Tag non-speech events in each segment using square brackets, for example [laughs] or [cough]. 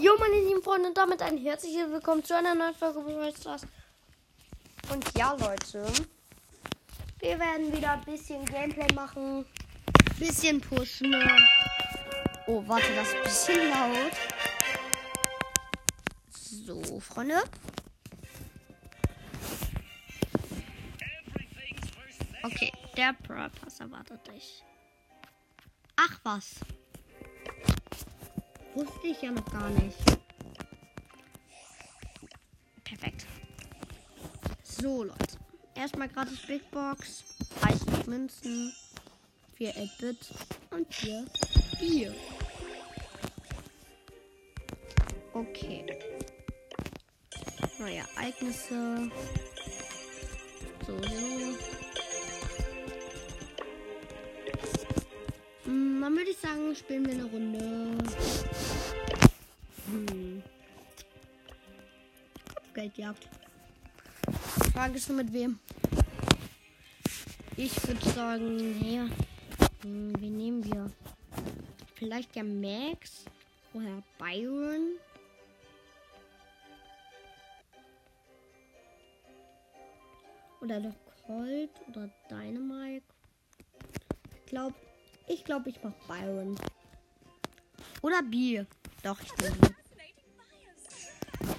Jo, meine lieben Freunde, und damit ein herzliches Willkommen zu einer neuen Folge Brawl Stars. Und ja, Leute, wir werden wieder ein bisschen Gameplay machen, bisschen pushen. Oh, warte, das ist ein bisschen laut. So, Freunde. Okay, der Brawl Pass erwartet dich. Ach was. Wusste ich ja noch gar nicht. Perfekt. So, Leute. Erstmal gratis Big Box. 30 Münzen. 4 8-Bit. Und 4 Bier. Okay. Neue Ereignisse. So, so. Hm, Dann würde ich sagen, spielen wir eine Runde. Hm. Kopfgeldjagd. Frage ist nur mit wem. Ich würde sagen, ja. Hm, wen nehmen wir? Vielleicht der Max. Woher Byron? Oder der Colt oder Dynamite. Ich glaube, ich glaube, ich mache Byron. Oder B. Doch, ich nehme.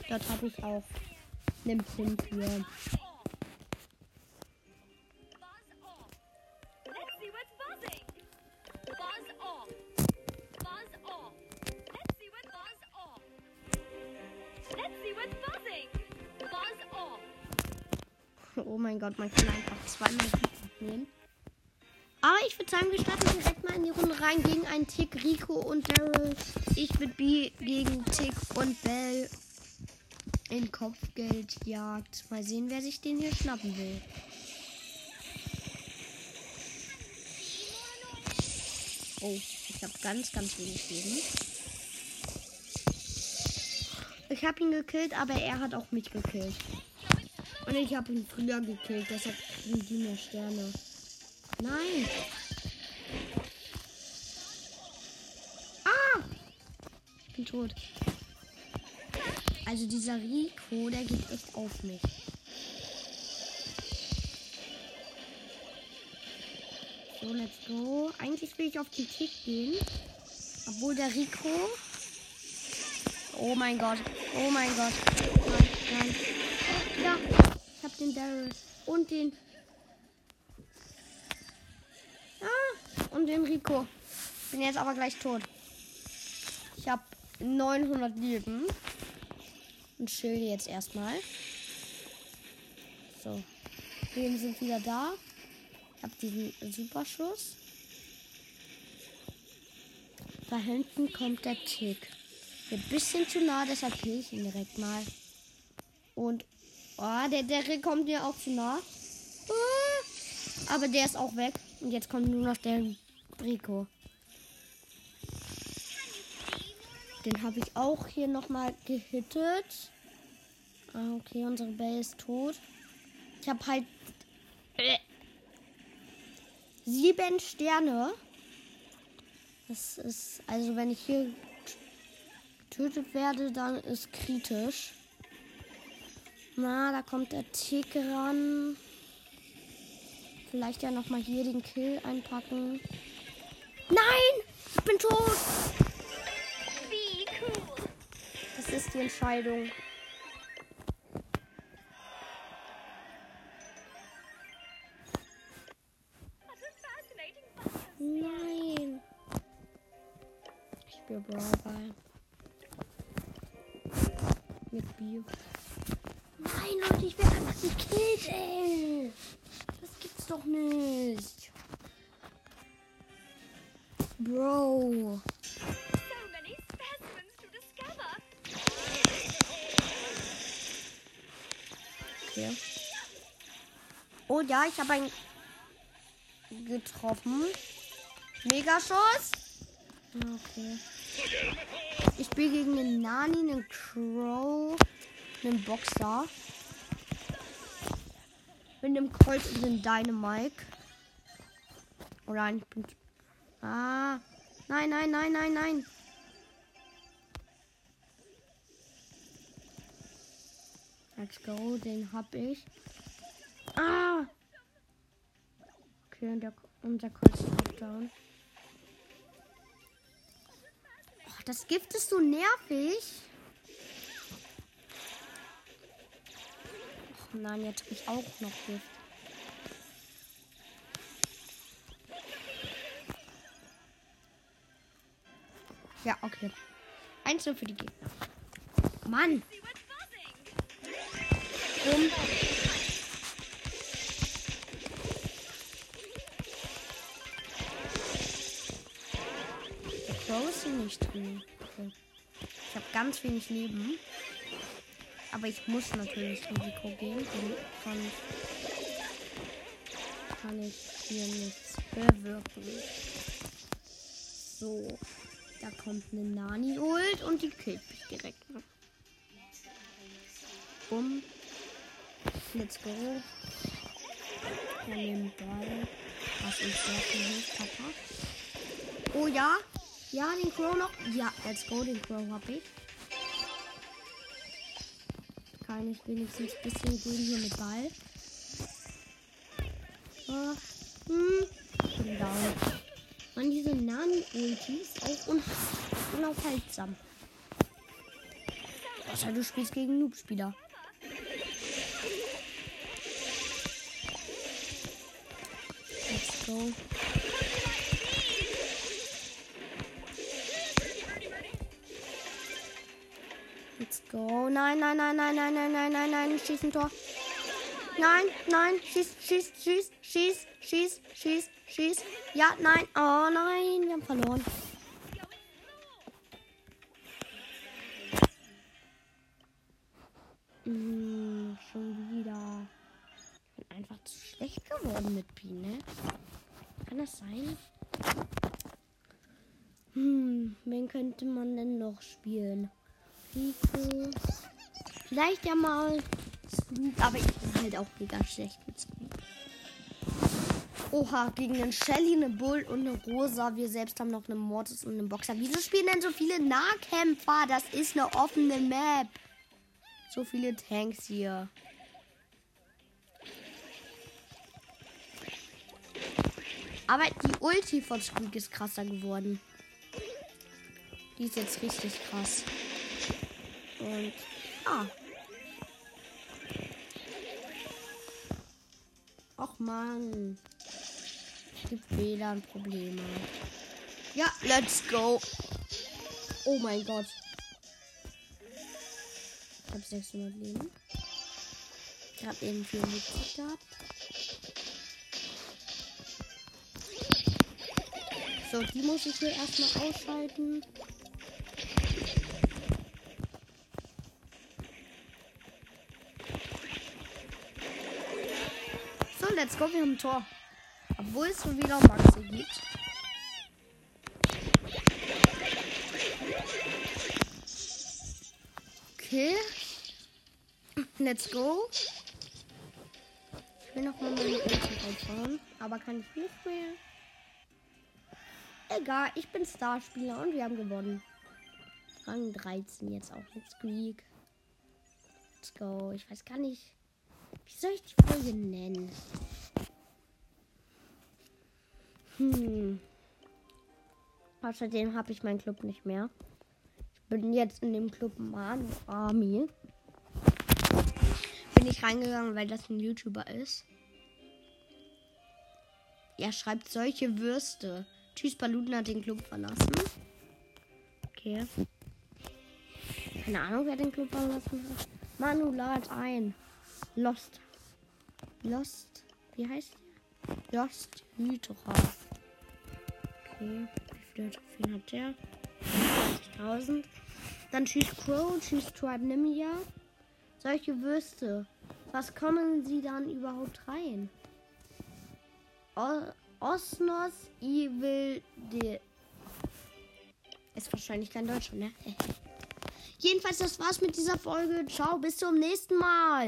Dort habe ich auch einen Pin für. Oh mein Gott, man kann einfach zweimal nehmen. Aber ich würde sagen, wir starten direkt mal in die Runde rein gegen einen Tick, Rico und Daryl. Ich würde B gegen Tick und Bell in Kopfgeldjagd. Mal sehen, wer sich den hier schnappen will. Oh, ich habe ganz, ganz wenig Leben. Ich habe ihn gekillt, aber er hat auch mich gekillt. Und ich habe ihn früher gekillt, deshalb kriegen die mehr Sterne. Nein! Ah! Ich bin tot. Also dieser Rico, der geht echt auf mich. So, let's go. Eigentlich will ich auf den Tick gehen. Obwohl der Rico. Oh mein Gott. Oh mein Gott. Nein, nein. Ja, ich hab den Daryl. Und den. Ah, und den Rico. Bin jetzt aber gleich tot. Ich habe 900 Leben. Und schilde jetzt erstmal. So. Wir sind wieder da. Ich habe diesen Superschuss. Da hinten kommt der Tick. Ein bisschen zu nah, deshalb kill ich ihn direkt mal. Und oh, der, der kommt mir auch zu nah. Ah, aber der ist auch weg. Und jetzt kommt nur noch der Rico. Den habe ich auch hier nochmal gehittet. Ah, okay, unsere Belle ist tot. Ich habe halt äh, sieben Sterne. Das ist, also wenn ich hier getötet werde, dann ist kritisch. Na, da kommt der Tick ran. Vielleicht ja nochmal hier den Kill einpacken. Nein! Ich bin tot! Ist die Entscheidung. Nein! Ich spiele Brawl. Mit Bio. Nein, Leute, ich werde einfach gekillt, ey! Das gibt's doch nicht! Bro! Okay. Oh ja, ich habe einen getroffen. Megaschuss. Okay. Ich spiele gegen einen Nani, einen Crow, einen Boxer. Mit einem Colt und einem Dynamike. Oder ein- ich bin. Ah. Nein, nein, nein, nein, nein. Let's go, den hab ich. Ah! Okay, und der, unser Kreuz ist down. Oh, das Gift ist so nervig. Ach nein, jetzt hab ich auch noch Gift. Ja, okay. Nur für die Gegner. Mann! Der Crow ist hier nicht drin. Ich habe ganz wenig Leben. Aber ich muss natürlich Risiko gehen. Sonst kann ich hier nichts bewirken. So. Da kommt eine Nani-Ult und die killt mich direkt. Bumm. Let's go. Wir nehmen Ball. Was uns sehr viel hilft, Papa. Oh ja. Ja, den Crow noch. Ja, let's go. Den Crow hab ich. Kann ich wenigstens ein bisschen gehen hier mit Ball. So. Hm. Bin down. Man, diese Nani-Ultis auch un unaufhaltsam. Außer du spielst gegen Noob-Spieler. Go. Let's go. Nein, nein, nein, nein, nein, nein, nein, nein, nein. Schieß ein Tor. Nein, nein. Schieß, schieß, schieß, schieß, schieß, schieß, schieß. Ja, nein. Oh nein, wir haben verloren. Hm, schon wieder. Ich bin einfach zu schlecht geworden mit Pi, ne? Kann das sein? Hm, wen könnte man denn noch spielen? Rico. Vielleicht ja mal Squeak, aber ich bin halt auch mega schlecht mit Squeak. Oha, gegen einen Shelly, eine Bull und eine Rosa. Wir selbst haben noch eine Mortis und einen Boxer. Wieso spielen denn so viele Nahkämpfer? Das ist eine offene Map. So viele Tanks hier. Aber die Ulti von Squeak ist krasser geworden. Die ist jetzt richtig krass. Und ah. Och man. Es gibt WLAN-Probleme. Ja, let's go. Oh mein Gott. Ich habe 600 Leben. Ich habe einen Mitglied gehabt. So, die muss ich hier erstmal ausschalten. So, let's go, wir haben ein Tor. Obwohl es schon wieder Maxi gibt. Okay. Let's go. Ich will noch mal meine Ulti aufbauen. Aber kann ich nicht mehr. Egal, ich bin Starspieler und wir haben gewonnen. Rang 13 jetzt auch mit Squeak. Let's go. Ich weiß gar nicht. Wie soll ich die Folge nennen? Hm. Außerdem habe ich meinen Club nicht mehr. Ich bin jetzt in dem Club Manu Army. Bin ich reingegangen, weil das ein YouTuber ist. Er schreibt solche Würste. Tschüss, Paluten hat den Club verlassen. Okay. Keine Ahnung, wer den Club verlassen hat. Manu lad ein. Lost. Lost. Wie heißt der? Lost Hydra. Okay. Wie viele Trophäen hat der? 20.000. Dann tschüss Crow, tschüss Tribe Nimia. Solche Würste. Was kommen sie dann überhaupt rein? O Osnos Evil de. Ist wahrscheinlich kein Deutscher, ne? [laughs] Jedenfalls, das war's mit dieser Folge. Ciao, bis zum nächsten Mal.